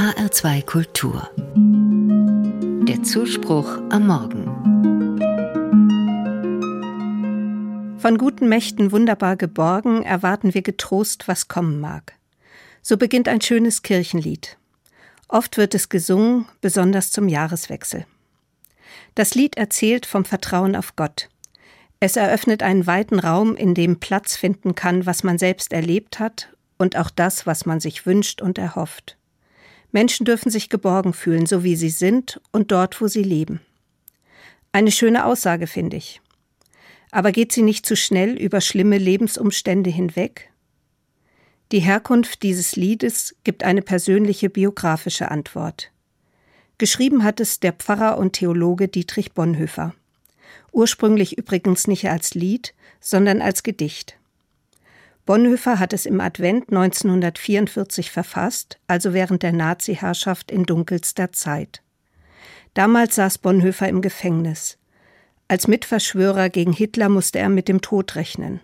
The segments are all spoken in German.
HR2 Kultur. Der Zuspruch am Morgen. Von guten Mächten wunderbar geborgen erwarten wir getrost, was kommen mag. So beginnt ein schönes Kirchenlied. Oft wird es gesungen, besonders zum Jahreswechsel. Das Lied erzählt vom Vertrauen auf Gott. Es eröffnet einen weiten Raum, in dem Platz finden kann, was man selbst erlebt hat und auch das, was man sich wünscht und erhofft. Menschen dürfen sich geborgen fühlen, so wie sie sind und dort, wo sie leben. Eine schöne Aussage, finde ich. Aber geht sie nicht zu schnell über schlimme Lebensumstände hinweg? Die Herkunft dieses Liedes gibt eine persönliche biografische Antwort. Geschrieben hat es der Pfarrer und Theologe Dietrich Bonhoeffer. Ursprünglich übrigens nicht als Lied, sondern als Gedicht. Bonhoeffer hat es im Advent 1944 verfasst, also während der Nazi-Herrschaft in dunkelster Zeit. Damals saß Bonhoeffer im Gefängnis. Als Mitverschwörer gegen Hitler musste er mit dem Tod rechnen.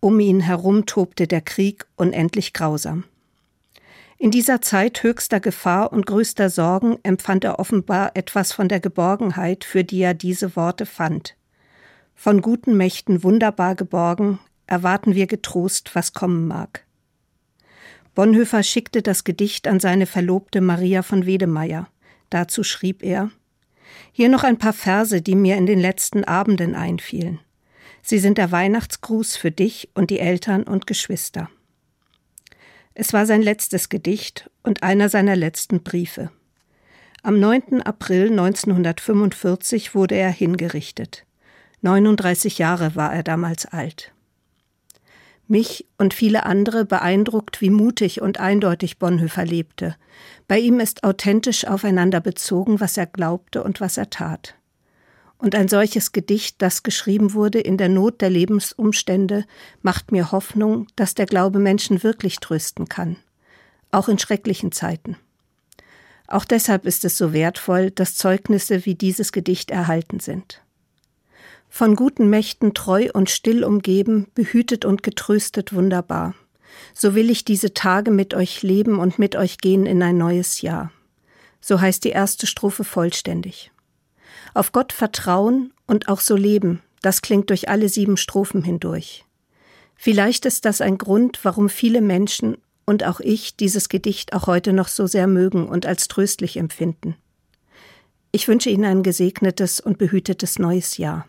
Um ihn herum tobte der Krieg unendlich grausam. In dieser Zeit höchster Gefahr und größter Sorgen empfand er offenbar etwas von der Geborgenheit, für die er diese Worte fand. Von guten Mächten wunderbar geborgen, erwarten wir getrost, was kommen mag. Bonhoeffer schickte das Gedicht an seine Verlobte Maria von Wedemeyer. Dazu schrieb er Hier noch ein paar Verse, die mir in den letzten Abenden einfielen. Sie sind der Weihnachtsgruß für dich und die Eltern und Geschwister. Es war sein letztes Gedicht und einer seiner letzten Briefe. Am 9. April 1945 wurde er hingerichtet. 39 Jahre war er damals alt. Mich und viele andere beeindruckt, wie mutig und eindeutig Bonhoeffer lebte. Bei ihm ist authentisch aufeinander bezogen, was er glaubte und was er tat. Und ein solches Gedicht, das geschrieben wurde in der Not der Lebensumstände, macht mir Hoffnung, dass der Glaube Menschen wirklich trösten kann, auch in schrecklichen Zeiten. Auch deshalb ist es so wertvoll, dass Zeugnisse wie dieses Gedicht erhalten sind von guten Mächten treu und still umgeben, behütet und getröstet wunderbar. So will ich diese Tage mit euch leben und mit euch gehen in ein neues Jahr. So heißt die erste Strophe vollständig. Auf Gott vertrauen und auch so leben, das klingt durch alle sieben Strophen hindurch. Vielleicht ist das ein Grund, warum viele Menschen und auch ich dieses Gedicht auch heute noch so sehr mögen und als tröstlich empfinden. Ich wünsche Ihnen ein gesegnetes und behütetes neues Jahr.